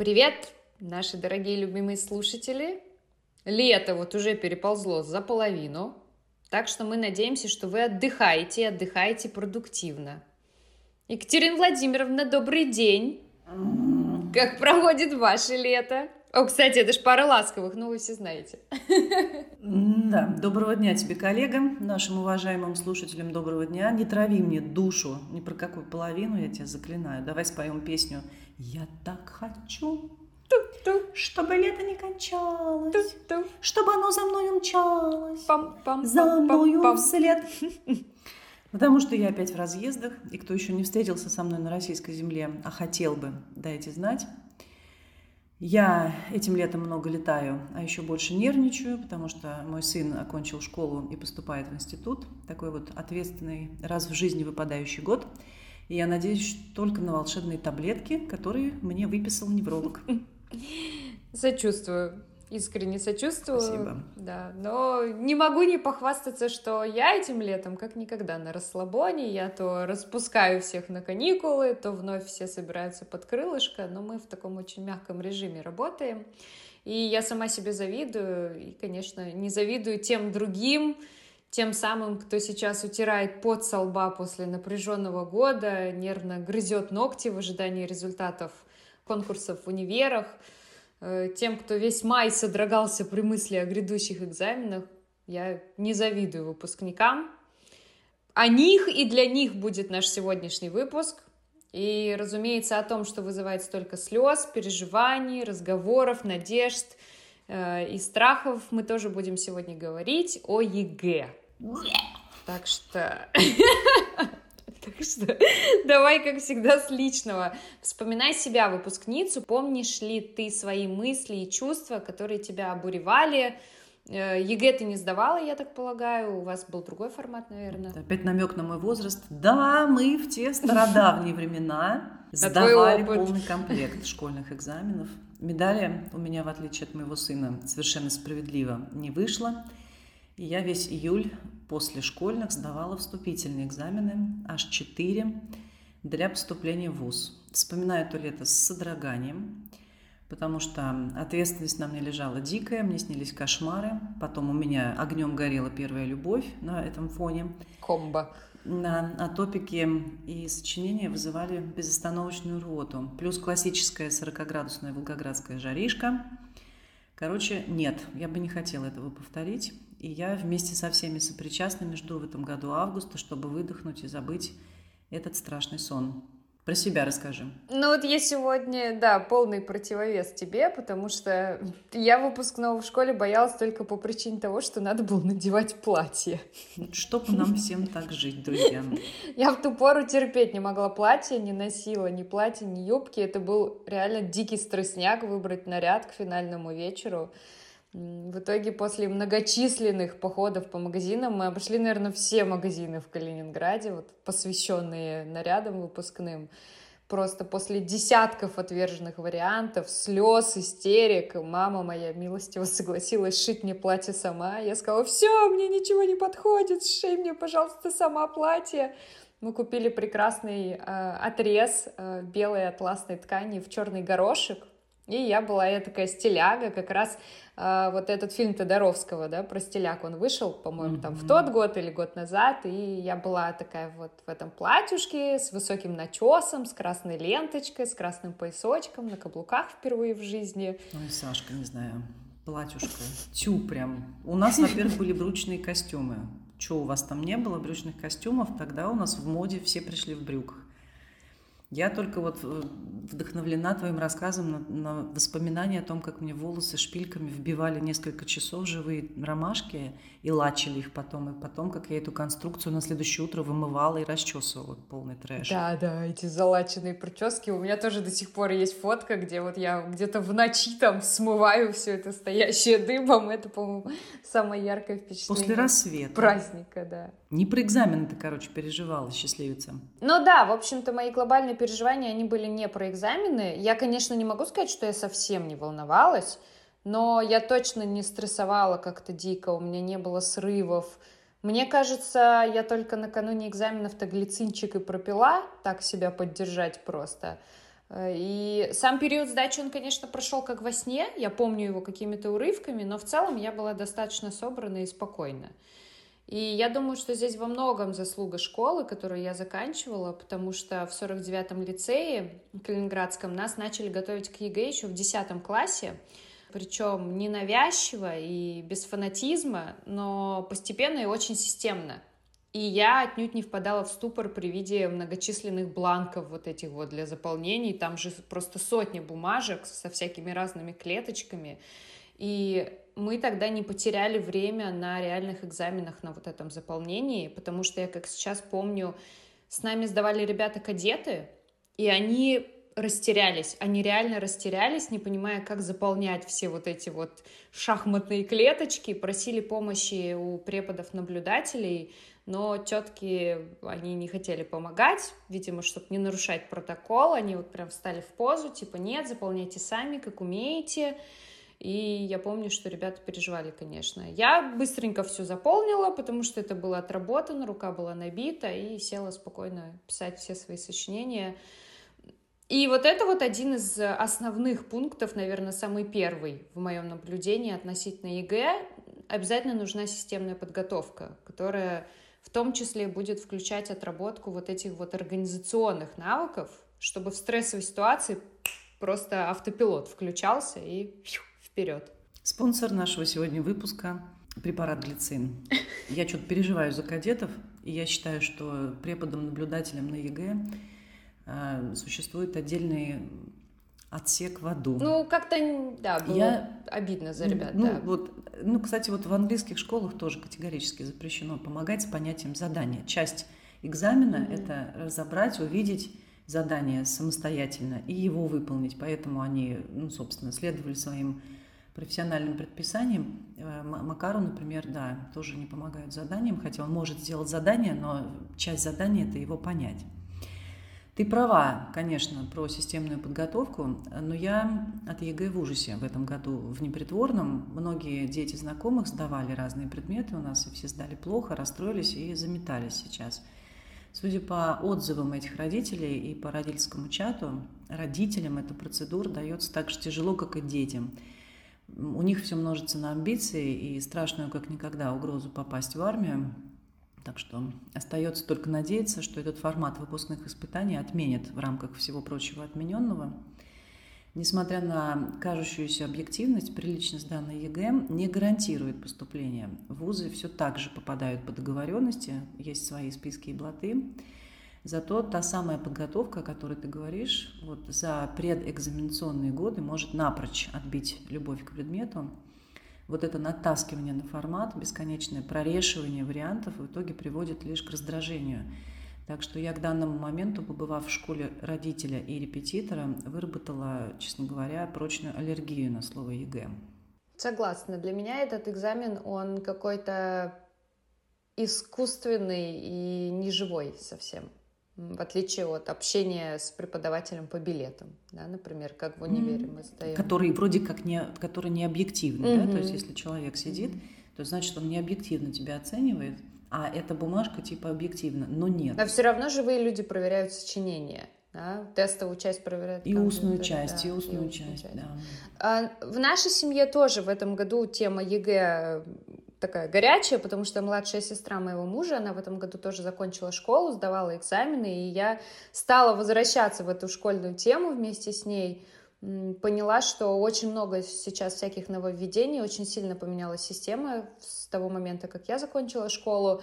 Привет, наши дорогие любимые слушатели. Лето вот уже переползло за половину, так что мы надеемся, что вы отдыхаете, отдыхаете продуктивно. Екатерина Владимировна, добрый день. Как проходит ваше лето? О, кстати, это ж пара ласковых, ну вы все знаете. Да, доброго дня тебе, коллега, нашим уважаемым слушателям доброго дня. Не трави мне душу, ни про какую половину, я тебя заклинаю. Давай споем песню «Я так хочу, Ту-ту, чтобы лето не кончалось, ту-ту, чтобы оно за мной умчалось, пам-пам, за мною вслед». Потому что я опять в разъездах, и кто еще не встретился со мной на российской земле, а хотел бы, дайте знать. Я этим летом много летаю, а еще больше нервничаю, потому что мой сын окончил школу и поступает в институт. Такой вот ответственный, раз в жизни выпадающий год. И я надеюсь только на волшебные таблетки, которые мне выписал невролог. Сочувствую. Искренне сочувствую. Спасибо. Да, но не могу не похвастаться, что я этим летом как никогда на расслабоне. Я то распускаю всех на каникулы, то вновь все собираются под крылышко, но мы в таком очень мягком режиме работаем. И я сама себе завидую, и, конечно, не завидую тем другим, тем самым, кто сейчас утирает пот со лба после напряженного года, нервно грызет ногти в ожидании результатов конкурсов в универах, тем, кто весь май содрогался при мысли о грядущих экзаменах, я не завидую выпускникам. О них и для них будет наш сегодняшний выпуск. И, разумеется, о том, что вызывает столько слез, переживаний, разговоров, надежд э, и страхов, мы тоже будем сегодня говорить о ЕГЭ. Так что... Так что давай, как всегда, с личного. Вспоминай себя, выпускницу. Помнишь ли ты свои мысли и чувства, которые тебя обуревали? Э, ЕГЭ ты не сдавала, я так полагаю. У вас был другой формат, наверное. Опять намек на мой возраст. Да, мы в те стародавние времена сдавали полный комплект школьных экзаменов. Медали у меня, в отличие от моего сына, совершенно справедливо не вышло. И я весь июль после школьных сдавала вступительные экзамены, аж четыре, для поступления в ВУЗ. Вспоминаю то лето с содроганием, потому что ответственность на мне лежала дикая, мне снились кошмары. Потом у меня огнем горела первая любовь на этом фоне. Комбо. Да, а топики и сочинения вызывали безостановочную рвоту. Плюс классическая 40-градусная волгоградская жаришка. Короче, нет, я бы не хотела этого повторить. И я вместе со всеми сопричастными жду в этом году августа, чтобы выдохнуть и забыть этот страшный сон. Про себя расскажи. Ну вот я сегодня, да, полный противовес тебе, потому что я выпускного в школе боялась только по причине того, что надо было надевать платье. Чтоб нам всем так жить, друзья. Я в ту пору терпеть не могла платье, не носила ни платья, ни юбки. Это был реально дикий стрессняк выбрать наряд к финальному вечеру. В итоге после многочисленных походов по магазинам мы обошли, наверное, все магазины в Калининграде, вот, посвященные нарядам выпускным. Просто после десятков отверженных вариантов, слез, истерик, мама моя милостиво согласилась шить мне платье сама. Я сказала, все, мне ничего не подходит, шей мне, пожалуйста, сама платье. Мы купили прекрасный э, отрез э, белой атласной ткани в черный горошек. И я была я такая стиляга, как раз э, вот этот фильм Тодоровского, да, про стиляк, он вышел, по-моему, там в тот год или год назад, и я была такая вот в этом платьюшке с высоким начесом, с красной ленточкой, с красным поясочком, на каблуках впервые в жизни. Ой, Сашка, не знаю, платьюшка, тю прям. У нас, во-первых, были брючные костюмы. Что у вас там не было брючных костюмов? Тогда у нас в моде все пришли в брюках. Я только вот э, вдохновлена твоим рассказом на, на воспоминания о том, как мне волосы шпильками вбивали несколько часов живые ромашки и лачили их потом, и потом, как я эту конструкцию на следующее утро вымывала и расчесывала. Полный трэш. Да, да, эти залаченные прически. У меня тоже до сих пор есть фотка, где вот я где-то в ночи там смываю все это стоящее дыбом. Это, по-моему, самое яркое впечатление. После рассвета. Праздника, да. Не про экзамен ты, короче, переживала, счастливица. Ну да, в общем-то, мои глобальные переживания, они были не про экзамены. Я, конечно, не могу сказать, что я совсем не волновалась, но я точно не стрессовала как-то дико, у меня не было срывов. Мне кажется, я только накануне экзаменов-то глицинчик и пропила, так себя поддержать просто. Э, и сам период сдачи, он, конечно, прошел как во сне, я помню его какими-то урывками, но в целом я была достаточно собрана и спокойна. И я думаю, что здесь во многом заслуга школы, которую я заканчивала, потому что в 49-м лицее Калининградском нас начали готовить к ЕГЭ еще в 10 классе, причем ненавязчиво и без фанатизма, но постепенно и очень системно. И я отнюдь не впадала в ступор при виде многочисленных бланков вот этих вот для заполнений. Там же просто сотни бумажек со всякими разными клеточками. И мы тогда не потеряли время на реальных экзаменах на вот этом заполнении, потому что я, как сейчас помню, с нами сдавали ребята-кадеты, и они растерялись, они реально растерялись, не понимая, как заполнять все вот эти вот шахматные клеточки, просили помощи у преподов-наблюдателей, но тетки, они не хотели помогать, видимо, чтобы не нарушать протокол, они вот прям встали в позу, типа, нет, заполняйте сами, как умеете, и я помню, что ребята переживали, конечно. Я быстренько все заполнила, потому что это было отработано, рука была набита, и села спокойно писать все свои сочинения. И вот это вот один из основных пунктов, наверное, самый первый в моем наблюдении относительно ЕГЭ. Обязательно нужна системная подготовка, которая в том числе будет включать отработку вот этих вот организационных навыков, чтобы в стрессовой ситуации просто автопилот включался и вперед. Спонсор нашего сегодня выпуска – препарат глицин. Я что-то переживаю за кадетов, и я считаю, что преподом-наблюдателем на ЕГЭ э, существует отдельный отсек в аду. Ну, как-то, да, было я, обидно за ребят, ну, да. Вот, ну, кстати, вот в английских школах тоже категорически запрещено помогать с понятием задания. Часть экзамена mm-hmm. – это разобрать, увидеть задание самостоятельно и его выполнить. Поэтому они, ну, собственно, следовали своим профессиональным предписаниям. Э, Макару, например, да, тоже не помогают заданиям, хотя он может сделать задание, но часть задания – это его понять. Ты права, конечно, про системную подготовку, но я от ЕГЭ в ужасе в этом году в непритворном. Многие дети знакомых сдавали разные предметы у нас, и все сдали плохо, расстроились и заметались сейчас. Судя по отзывам этих родителей и по родительскому чату, родителям эта процедура дается так же тяжело, как и детям. У них все множится на амбиции и страшную, как никогда, угрозу попасть в армию. Так что остается только надеяться, что этот формат выпускных испытаний отменят в рамках всего прочего отмененного. Несмотря на кажущуюся объективность, прилично сданный ЕГЭ не гарантирует поступление. В вузы все так же попадают по договоренности, есть свои списки и блаты. Зато та самая подготовка, о которой ты говоришь, вот за предэкзаменационные годы может напрочь отбить любовь к предмету – вот это натаскивание на формат, бесконечное прорешивание вариантов в итоге приводит лишь к раздражению. Так что я к данному моменту, побывав в шкуре родителя и репетитора, выработала, честно говоря, прочную аллергию на слово ЕГЭ. Согласна. Для меня этот экзамен, он какой-то искусственный и неживой совсем в отличие от общения с преподавателем по билетам, да, например, как в универе мы сдаем. Который вроде как не, который не объективный, mm-hmm. да, то есть если человек сидит, то значит он не объективно тебя оценивает, а эта бумажка типа объективна, но нет. А все равно живые люди проверяют сочинение. Да, тестовую часть проверяют. И устную часть, да, и устную, и устную часть, часть, да. А, в нашей семье тоже в этом году тема ЕГЭ такая горячая, потому что младшая сестра моего мужа, она в этом году тоже закончила школу, сдавала экзамены, и я стала возвращаться в эту школьную тему вместе с ней, поняла, что очень много сейчас всяких нововведений, очень сильно поменялась система с того момента, как я закончила школу.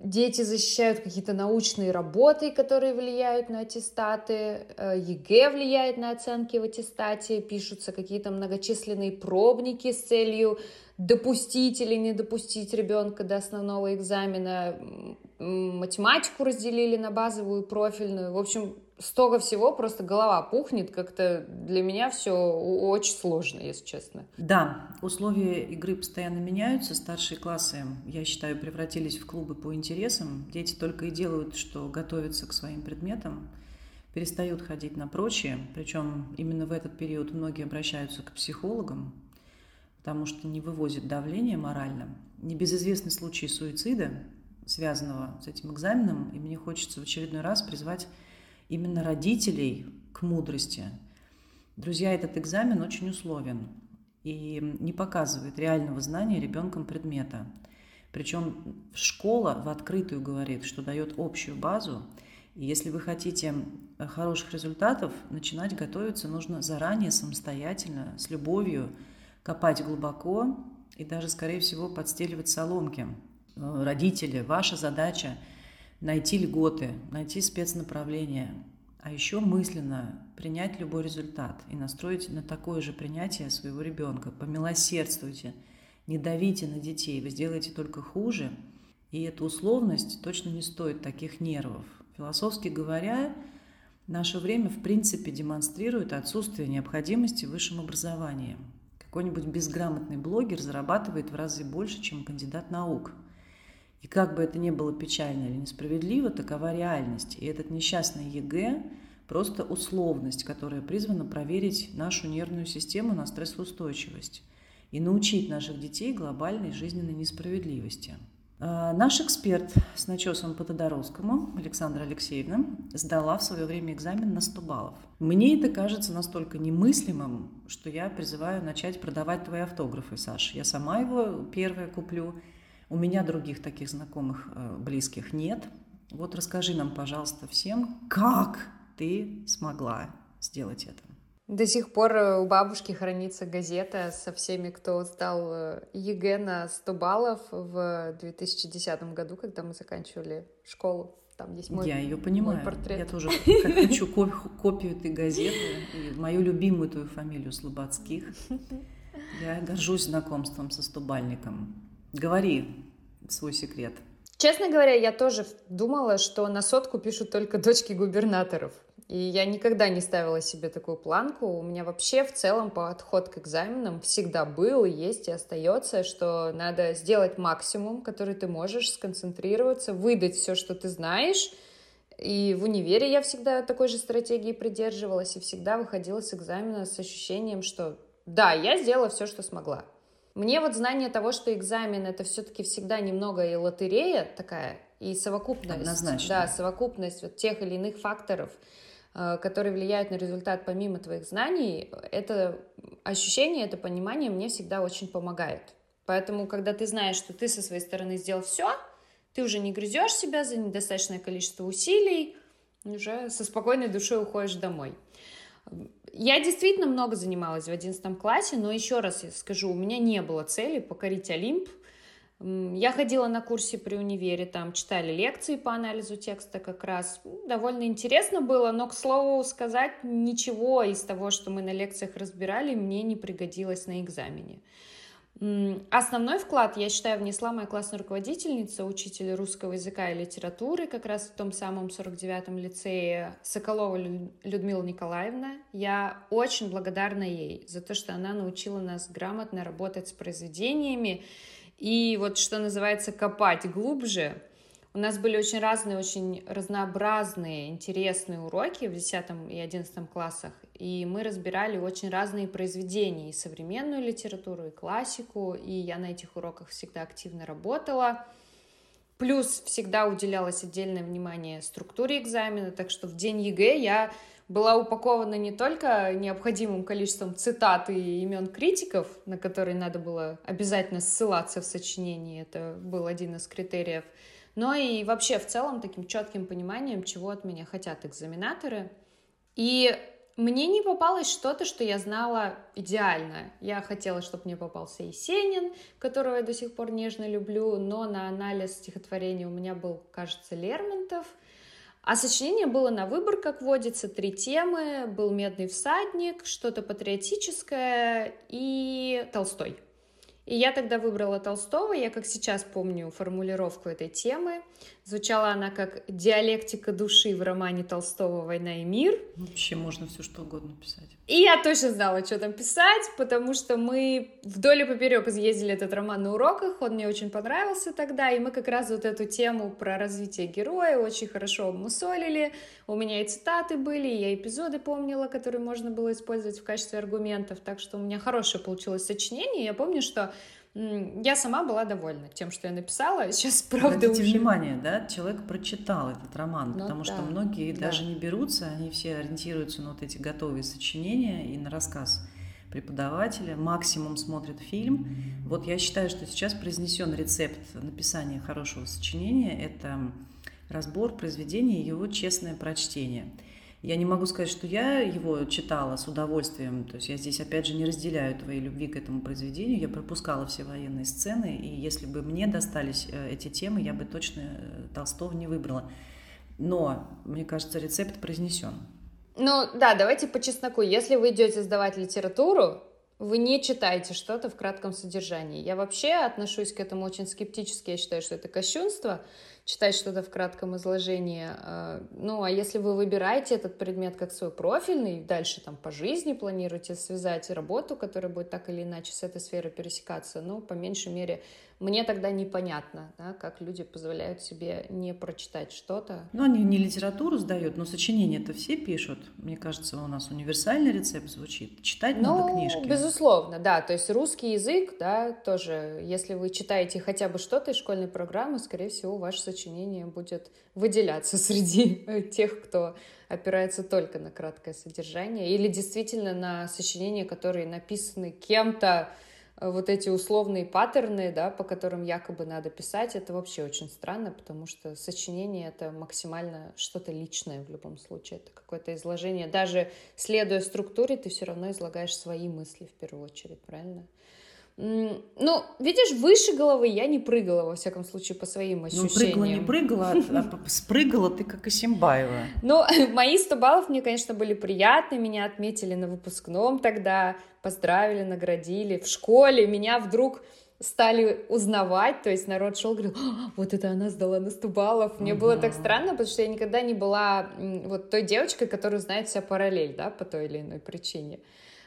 Дети защищают какие-то научные работы, которые влияют на аттестаты, э, ЕГЭ влияет на оценки в аттестате, пишутся какие-то многочисленные пробники с целью допустить или не допустить ребенка до основного экзамена, математику разделили на базовую и профильную. В общем, столько всего, просто голова пухнет, как-то для меня все очень сложно, если честно. Да, условия игры постоянно меняются, старшие классы, я считаю, превратились в клубы по интересам, дети только и делают, что готовятся к своим предметам, перестают ходить на прочие, причем именно в этот период многие обращаются к психологам, потому что не вывозит давление морально. Небезызвестный случай суицида, связанного с этим экзаменом, и мне хочется в очередной раз призвать именно родителей к мудрости. Друзья, этот экзамен очень условен и не показывает реального знания ребенком предмета. Причем школа в открытую говорит, что дает общую базу, и если вы хотите хороших результатов, начинать готовиться нужно заранее, самостоятельно, с любовью, копать глубоко и даже, скорее всего, подстеливать соломки. Э, родители, ваша задача найти льготы, найти спецнаправление, а еще мысленно принять любой результат и настроить на такое же принятие своего ребенка. Помилосердствуйте, не давите на детей, вы сделаете только хуже. И эта условность точно не стоит таких нервов. Философски говоря, наше время в принципе демонстрирует отсутствие необходимости в высшем образовании. Какой-нибудь безграмотный блогер зарабатывает в разы больше, чем кандидат наук. И как бы это ни было печально или несправедливо, такова реальность. И этот несчастный ЕГЭ – просто условность, которая призвана проверить нашу нервную систему на стрессоустойчивость и научить наших детей глобальной жизненной несправедливости. А, наш эксперт с начесом по Тодоровскому, Александра Алексеевна, сдала в свое время экзамен на 100 баллов. Мне это кажется настолько немыслимым, что я призываю начать продавать твои автографы, Саш. Я сама его первая куплю – у меня других таких знакомых, э, близких нет. Вот расскажи нам, пожалуйста, всем, как ты смогла сделать это. До сих пор э, у бабушки хранится газета со всеми, кто сдал э, ЕГЭ на 100 баллов в 2010 году, когда мы заканчивали школу. Там есть мой, Я ее понимаю. Мой портрет. Я тоже хочу копию этой газеты и мою любимую твою фамилию Слободских. Я горжусь знакомством со стобалльником. Говори свой секрет. Честно говоря, я тоже думала, что на сотку пишут только дочки губернаторов. И я никогда не ставила себе такую планку. У меня вообще в целом подход к экзаменам всегда был, и есть, и остается, что надо сделать максимум, который ты можешь, сконцентрироваться, выдать все, что ты знаешь. И в универе я всегда такой же стратегии придерживалась, и всегда выходила с экзамена с ощущением, что да, я сделала все, что смогла. Мне вот знание того, что экзамен это все-таки всегда немного и лотерея такая, и совокупность. Однозначно. Да, совокупность вот тех или иных факторов, э, которые влияют на результат помимо твоих знаний, это ощущение, это понимание мне всегда очень помогает. Поэтому, когда ты знаешь, что ты со своей стороны сделал все, ты уже не грызешь себя за недостаточное количество усилий, уже со спокойной душой уходишь домой. Я действительно много занималась в 11 классе, но еще раз я скажу, у меня не было цели покорить Олимп. Я ходила на курсе при универе, там читали лекции по анализу текста как раз. Довольно интересно было, но, к слову сказать, ничего из того, что мы на лекциях разбирали, мне не пригодилось на экзамене. Основной вклад, я считаю, внесла моя классная руководительница, учитель русского языка и литературы, как раз в том самом 49-м лицее Соколова Людмила Николаевна. Я очень благодарна ей за то, что она научила нас грамотно работать с произведениями и вот, что называется, копать глубже – у нас были очень разные, очень разнообразные, интересные уроки в 10 и 11 классах, и мы разбирали очень разные произведения, и современную литературу, и классику, и я на этих уроках всегда активно работала. Плюс всегда уделялось отдельное внимание структуре экзамена, так что в день ЕГЭ я была упакована не только необходимым количеством цитат и имен критиков, на которые надо было обязательно ссылаться в сочинении, это был один из критериев, но и вообще в целом таким четким пониманием, чего от меня хотят экзаменаторы. И мне не попалось что-то, что я знала идеально. Я хотела, чтобы мне попался Есенин, которого я до сих пор нежно люблю, но на анализ стихотворения у меня был, кажется, Лермонтов. А сочинение было на выбор, как водится, три темы. Был «Медный всадник», что-то патриотическое и Толстой. И я тогда выбрала Толстого, я как сейчас помню формулировку этой темы. Звучала она как «Диалектика души в романе Толстого «Война и мир». Вообще можно все что угодно писать. И я точно знала, что там писать, потому что мы вдоль и поперек изъездили этот роман на уроках, он мне очень понравился тогда, и мы как раз вот эту тему про развитие героя очень хорошо мусолили. У меня и цитаты были, и я эпизоды помнила, которые можно было использовать в качестве аргументов, так что у меня хорошее получилось сочинение. Я помню, что я сама была довольна тем, что я написала. Сейчас, правда, Обратите уже... внимание, да, человек прочитал этот роман, ну, потому да, что многие да. даже не берутся, они все ориентируются на вот эти готовые сочинения и на рассказ преподавателя, максимум смотрят фильм. Вот я считаю, что сейчас произнесен рецепт написания хорошего сочинения. Это разбор произведения и его честное прочтение – я не могу сказать, что я его читала с удовольствием. То есть я здесь, опять же, не разделяю твоей любви к этому произведению. Я пропускала все военные сцены, и если бы мне достались э, эти темы, я бы точно э, Толстого не выбрала. Но, мне кажется, рецепт произнесен. Ну да, давайте по чесноку. Если вы идете сдавать литературу, вы не читаете что-то в кратком содержании. Я вообще отношусь к этому очень скептически. Я считаю, что это кощунство читать что-то в кратком изложении. А, ну, а если вы выбираете этот предмет как свой профильный, дальше там по жизни планируете связать работу, которая будет так или иначе с этой сферой пересекаться, ну, по меньшей мере, мне тогда непонятно, да, как люди позволяют себе не прочитать что-то. Ну, они не литературу сдают, но сочинения это все пишут. Мне кажется, у нас универсальный рецепт звучит. Читать ну, надо книжки. безусловно, да. То есть русский язык, да, тоже, если вы читаете хотя бы что-то из школьной программы, скорее всего, ваше сочинение будет выделяться среди тех, кто опирается только на краткое содержание или действительно на сочинения, которые написаны кем-то, Э, вот эти условные паттерны, да, по которым якобы надо писать, это вообще очень странно, потому что сочинение — это максимально что-то личное в любом случае. Это какое-то изложение. Даже следуя структуре, ты все равно излагаешь свои мысли в первую очередь, правильно? Ну, видишь, выше головы я не прыгала, во всяком случае, по своим ощущениям. Ну, прыгала, не прыгала, а, спрыгала ты, как Исимбаева. Ну, мои 100 баллов мне, конечно, были приятны, меня отметили на выпускном тогда, поздравили, наградили. В школе меня вдруг стали узнавать, то есть народ шел, говорил, а, вот это она сдала на 100 баллов. Мне uh-huh. было так странно, потому что я никогда не была вот той девочкой, которая знает вся параллель, да, по той или иной причине.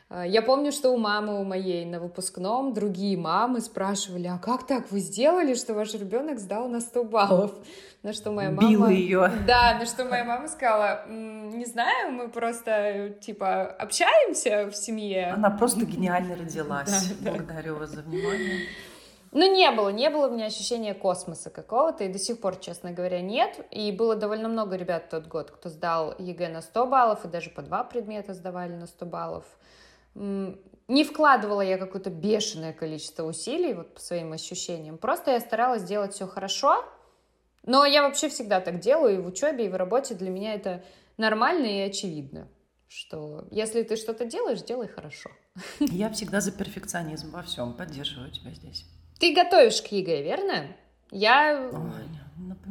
А, я помню, что у мамы у моей на выпускном другие мамы спрашивали, а как так вы сделали, что ваш ребенок сдал на 100 баллов? На что моя мама... Била ее. Да, на что моя мама сказала, не знаю, мы просто, типа, общаемся в семье. Она просто гениально родилась. Благодарю вас за внимание. Ну, не было, не было у меня ощущения космоса какого-то, и до сих пор, честно говоря, нет. И было довольно много ребят в тот год, кто сдал ЕГЭ на 100 баллов, и даже по два предмета сдавали на 100 баллов не вкладывала я какое-то бешеное количество усилий, вот по своим ощущениям. Просто я старалась делать все хорошо, но я вообще всегда так делаю и в учебе, и в работе. Для меня это нормально и очевидно, что если ты что-то делаешь, делай хорошо. Я всегда за перфекционизм во всем, поддерживаю тебя здесь. Ты готовишь к ЕГЭ, верно? Я Ой,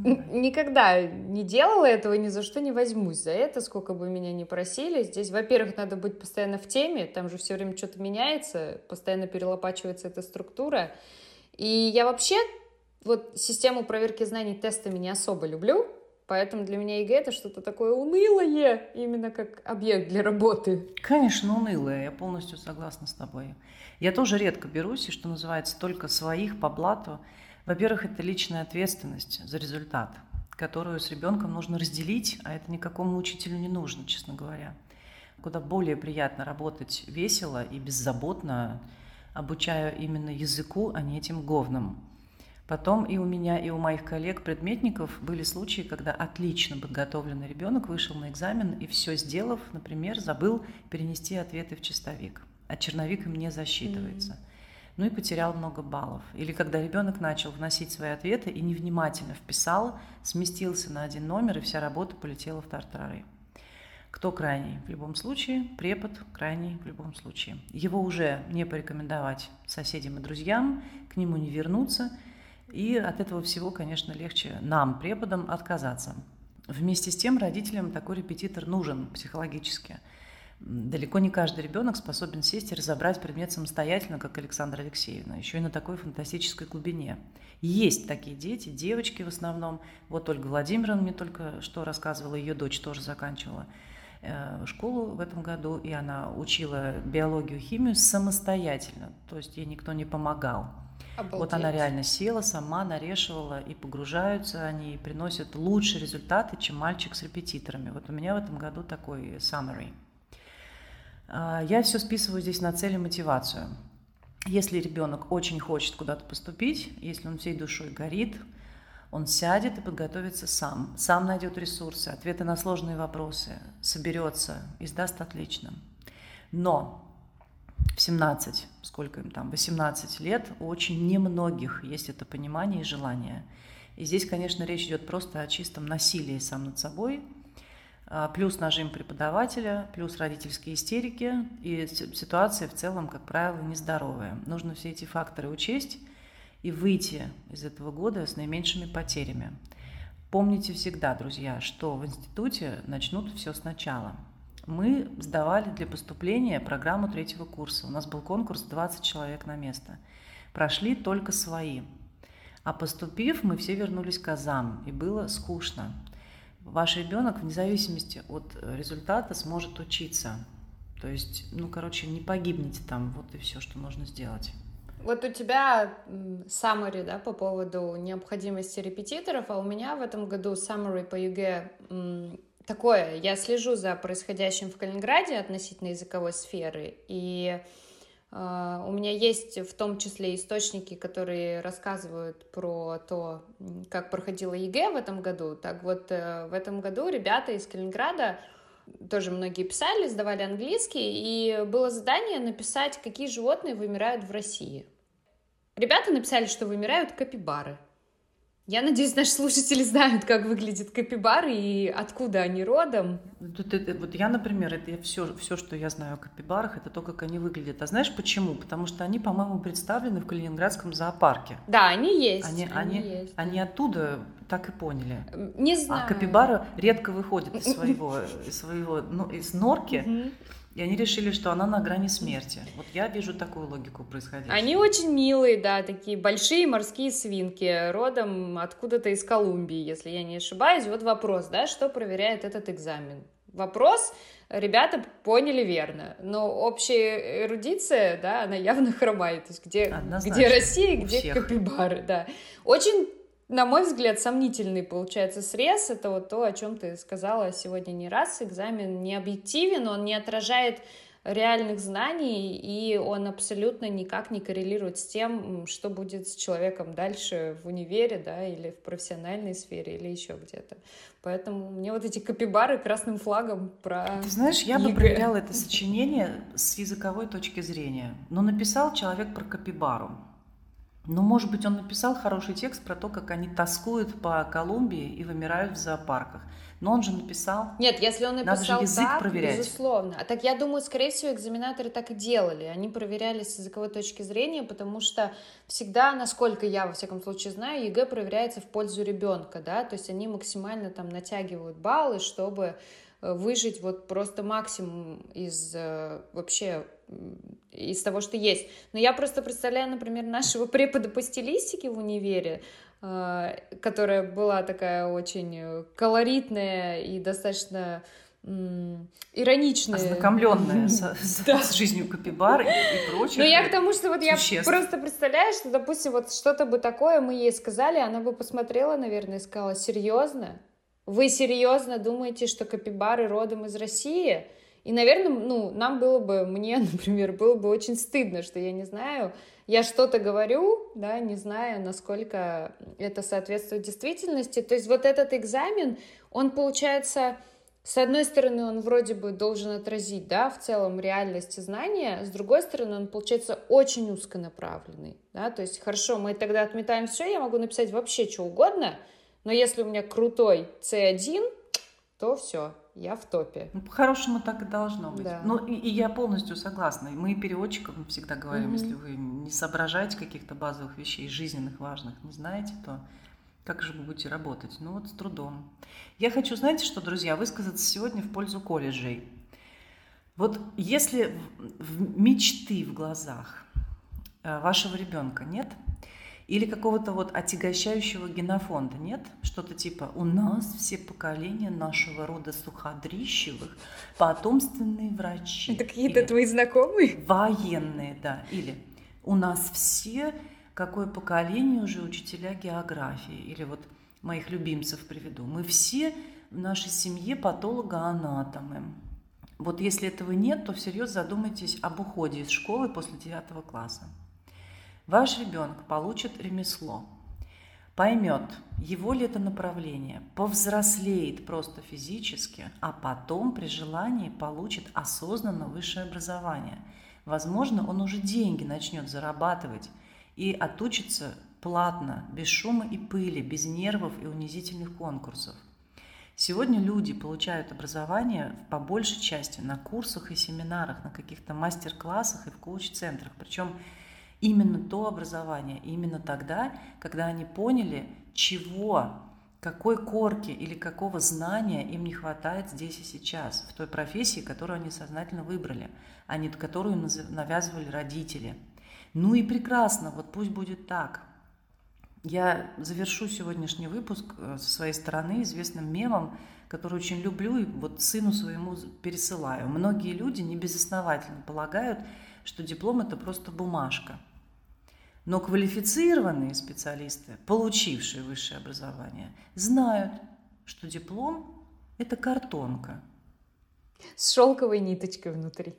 никогда не делала этого, ни за что не возьмусь за это, сколько бы меня ни просили. Здесь, во-первых, надо быть постоянно в теме, там же все время что-то меняется, постоянно перелопачивается эта структура. И я вообще вот систему проверки знаний тестами не особо люблю, Поэтому для меня ЕГЭ это что-то такое унылое, именно как объект для работы. Конечно, унылое, я полностью согласна с тобой. Я тоже редко берусь, и что называется, только своих по блату. Во-первых, это личная ответственность за результат, которую с ребенком нужно разделить, а это никакому учителю не нужно, честно говоря. Куда более приятно работать весело и беззаботно, обучая именно языку, а не этим говном. Потом и у меня, и у моих коллег-предметников были случаи, когда отлично подготовленный ребенок вышел на экзамен и все сделав, например, забыл перенести ответы в чистовик, а черновик им не засчитывается. Mm-hmm ну и потерял много баллов. Или когда ребенок начал вносить свои ответы и невнимательно вписал, сместился на один номер, и вся работа полетела в тартарары. Кто крайний? В любом случае, препод крайний в любом случае. Его уже не порекомендовать соседям и друзьям, к нему не вернуться, и от этого всего, конечно, легче нам, преподам, отказаться. Вместе с тем родителям такой репетитор нужен психологически – Далеко не каждый ребенок способен сесть и разобрать предмет самостоятельно, как Александра Алексеевна, еще и на такой фантастической глубине. Есть такие дети, девочки в основном. Вот Ольга Владимировна мне только что рассказывала, ее дочь тоже заканчивала э, школу в этом году, и она учила биологию, химию самостоятельно, то есть ей никто не помогал. Обалдеть. Вот она реально села, сама нарешивала, и погружаются они, и приносят лучшие результаты, чем мальчик с репетиторами. Вот у меня в этом году такой summary – я все списываю здесь на цель и мотивацию. Если ребенок очень хочет куда-то поступить, если он всей душой горит, он сядет и подготовится сам, сам найдет ресурсы, ответы на сложные вопросы, соберется и сдаст отлично. Но в 17, сколько им там, 18 лет, у очень немногих есть это понимание и желание. И здесь, конечно, речь идет просто о чистом насилии сам над собой, а, плюс нажим преподавателя, плюс родительские истерики, и ситуация в целом, как правило, нездоровая. Нужно все эти факторы учесть и выйти из этого года с наименьшими потерями. Помните всегда, друзья, что в институте начнут все сначала – мы сдавали для поступления программу третьего курса. У нас был конкурс 20 человек на место. Прошли только свои. А поступив, мы все вернулись к азам, и было скучно. Ваш ребенок, вне зависимости от результата, сможет учиться. То есть, ну, короче, не погибнете там, вот и все, что нужно сделать. Вот у тебя summary, да, по поводу необходимости репетиторов, а у меня в этом году summary по ЕГЭ такое. Я слежу за происходящим в Калининграде относительно языковой сферы, и у меня есть в том числе источники, которые рассказывают про то, как проходила ЕГЭ в этом году. Так вот, э, в этом году ребята из Калининграда тоже многие писали, сдавали английский, и было задание написать, какие животные вымирают в России. Ребята написали, что вымирают капибары. Я надеюсь, наши слушатели знают, как выглядит капибары и откуда они родом. Тут, это, вот я, например, это все, все, что я знаю о капибарах, это то, как они выглядят. А знаешь почему? Потому что они, по-моему, представлены в Калининградском зоопарке. Да, они есть. Они, они, они, есть, они оттуда так и поняли. Не а знаю. А капибара редко выходит из своего, из своего ну, из норки. И они решили, что она на грани смерти. Вот я вижу такую логику происходящую. Они очень милые, да, такие большие морские свинки, родом откуда-то из Колумбии, если я не ошибаюсь. Вот вопрос, да, что проверяет этот экзамен? Вопрос ребята поняли верно, но общая эрудиция, да, она явно хромает. То есть где, где Россия, где Капибары, да. Очень на мой взгляд, сомнительный получается срез. Это вот то, о чем ты сказала сегодня не раз. Экзамен не объективен, он не отражает реальных знаний, и он абсолютно никак не коррелирует с тем, что будет с человеком дальше в универе, да, или в профессиональной сфере, или еще где-то. Поэтому мне вот эти капибары красным флагом про Ты знаешь, я ЕГЭ. бы проверяла это сочинение с языковой точки зрения. Но написал человек про капибару. Ну, может быть, он написал хороший текст про то, как они тоскуют по Колумбии и вымирают в зоопарках. Но он же написал. Нет, если он написал Надо же язык так, проверять. безусловно. А так я думаю, скорее всего, экзаменаторы так и делали. Они проверяли с языковой точки зрения, потому что всегда, насколько я, во всяком случае, знаю, ЕГЭ проверяется в пользу ребенка, да, то есть они максимально там натягивают баллы, чтобы э, выжить вот просто максимум из э, вообще из того, что есть. Но я просто представляю, например, нашего препода по стилистике в универе, э, которая была такая очень колоритная и достаточно ироничная. Ознакомленная с, да. с жизнью капибар и, и прочих. Но я к тому, что вот существ. я просто представляю, что, допустим, вот что-то бы такое мы ей сказали, она бы посмотрела, наверное, и сказала, серьезно? Вы серьезно думаете, что капибары родом из России? И, наверное, ну, нам было бы, мне, например, было бы очень стыдно, что я не знаю, я что-то говорю, да, не зная, насколько это соответствует действительности. То есть вот этот экзамен, он получается, с одной стороны, он вроде бы должен отразить, да, в целом реальность и знания, с другой стороны, он получается очень узконаправленный, да, то есть хорошо, мы тогда отметаем все, я могу написать вообще что угодно, но если у меня крутой C1, то все, я в топе. Ну, по-хорошему так и должно быть. Да. Ну, и, и я полностью согласна. Мы переводчикам всегда говорим, mm-hmm. если вы не соображаете каких-то базовых вещей, жизненных, важных, не знаете, то как же вы будете работать? Ну вот с трудом. Я хочу, знаете что, друзья, высказаться сегодня в пользу колледжей. Вот если в мечты в глазах э, вашего ребенка нет – или какого-то вот отягощающего генофонда, нет? Что-то типа «У нас все поколения нашего рода суходрищевых потомственные врачи». Это какие-то твои знакомые? Военные, да. Или «У нас все, какое поколение уже учителя географии». Или вот моих любимцев приведу. «Мы все в нашей семье патологоанатомы». Вот если этого нет, то всерьез задумайтесь об уходе из школы после девятого класса. Ваш ребенок получит ремесло, поймет, его ли это направление, повзрослеет просто физически, а потом при желании получит осознанно высшее образование. Возможно, он уже деньги начнет зарабатывать и отучится платно, без шума и пыли, без нервов и унизительных конкурсов. Сегодня люди получают образование по большей части на курсах и семинарах, на каких-то мастер-классах и в коуч-центрах. Причем именно то образование, именно тогда, когда они поняли, чего, какой корки или какого знания им не хватает здесь и сейчас, в той профессии, которую они сознательно выбрали, а не которую навязывали родители. Ну и прекрасно, вот пусть будет так. Я завершу сегодняшний выпуск э, со своей стороны известным мемом, который очень люблю и вот сыну своему пересылаю. Многие люди небезосновательно полагают, что диплом это просто бумажка. Но квалифицированные специалисты, получившие высшее образование, знают, что диплом – это картонка. С шелковой ниточкой внутри.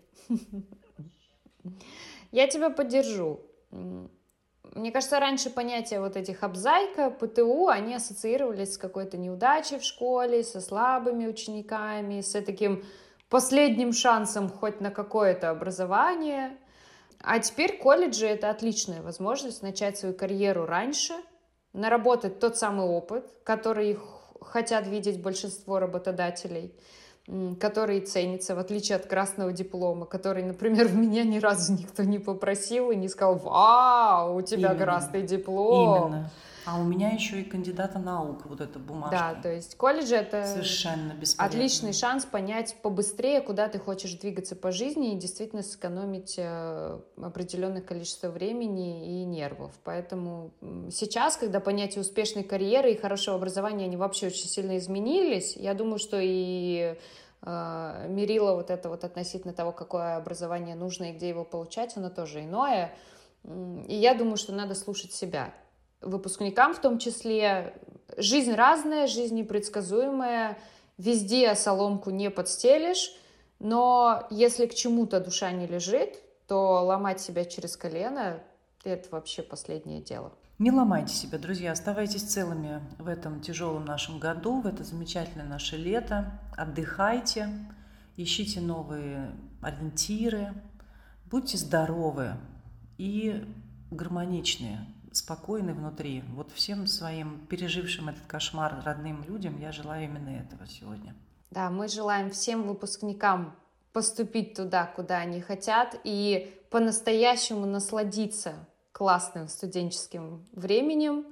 Я тебя поддержу. Мне кажется, раньше понятия вот этих обзайка, ПТУ, они ассоциировались с какой-то неудачей в школе, со слабыми учениками, с таким последним шансом хоть на какое-то образование. А теперь колледжи — это отличная возможность начать свою карьеру раньше, наработать тот самый опыт, который хотят видеть большинство работодателей — который ценится, в отличие от красного диплома, который, например, меня ни разу никто не попросил и не сказал, вау, у тебя Именно. красный диплом. Именно. А у меня еще и кандидата наук, вот эта бумажка. Да, то есть колледж это совершенно отличный шанс понять побыстрее, куда ты хочешь двигаться по жизни и действительно сэкономить э, определенное количество времени и нервов. Поэтому сейчас, когда понятие успешной карьеры и хорошего образования, они вообще очень сильно изменились, я думаю, что и э, мерило вот это вот относительно того, какое образование нужно и где его получать, оно тоже иное. И я думаю, что надо слушать себя выпускникам в том числе. Жизнь разная, жизнь непредсказуемая, везде соломку не подстелишь, но если к чему-то душа не лежит, то ломать себя через колено – это вообще последнее дело. Не ломайте себя, друзья, оставайтесь целыми в этом тяжелом нашем году, в это замечательное наше лето. Отдыхайте, ищите новые ориентиры, будьте здоровы и гармоничные спокойны внутри. Вот всем своим пережившим этот кошмар родным людям я желаю именно этого сегодня. Да, мы желаем всем выпускникам поступить туда, куда они хотят, и по-настоящему насладиться классным студенческим временем,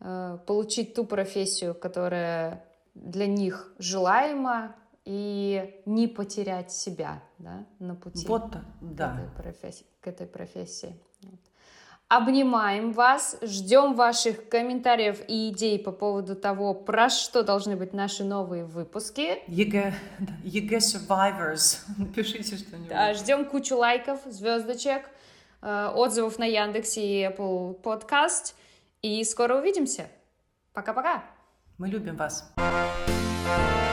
э, получить ту профессию, которая для них желаема, и не потерять себя да, на пути вот, да. к, этой профессии, к этой профессии. Обнимаем вас, ждем ваших комментариев и идей по поводу того, про что должны быть наши новые выпуски. ЕГЭ, ЕГЭ Survivors, напишите что-нибудь. Да, ждем кучу лайков, звездочек, э, отзывов на Яндексе и Apple Podcast. И скоро увидимся. Пока-пока. Мы любим вас. thank you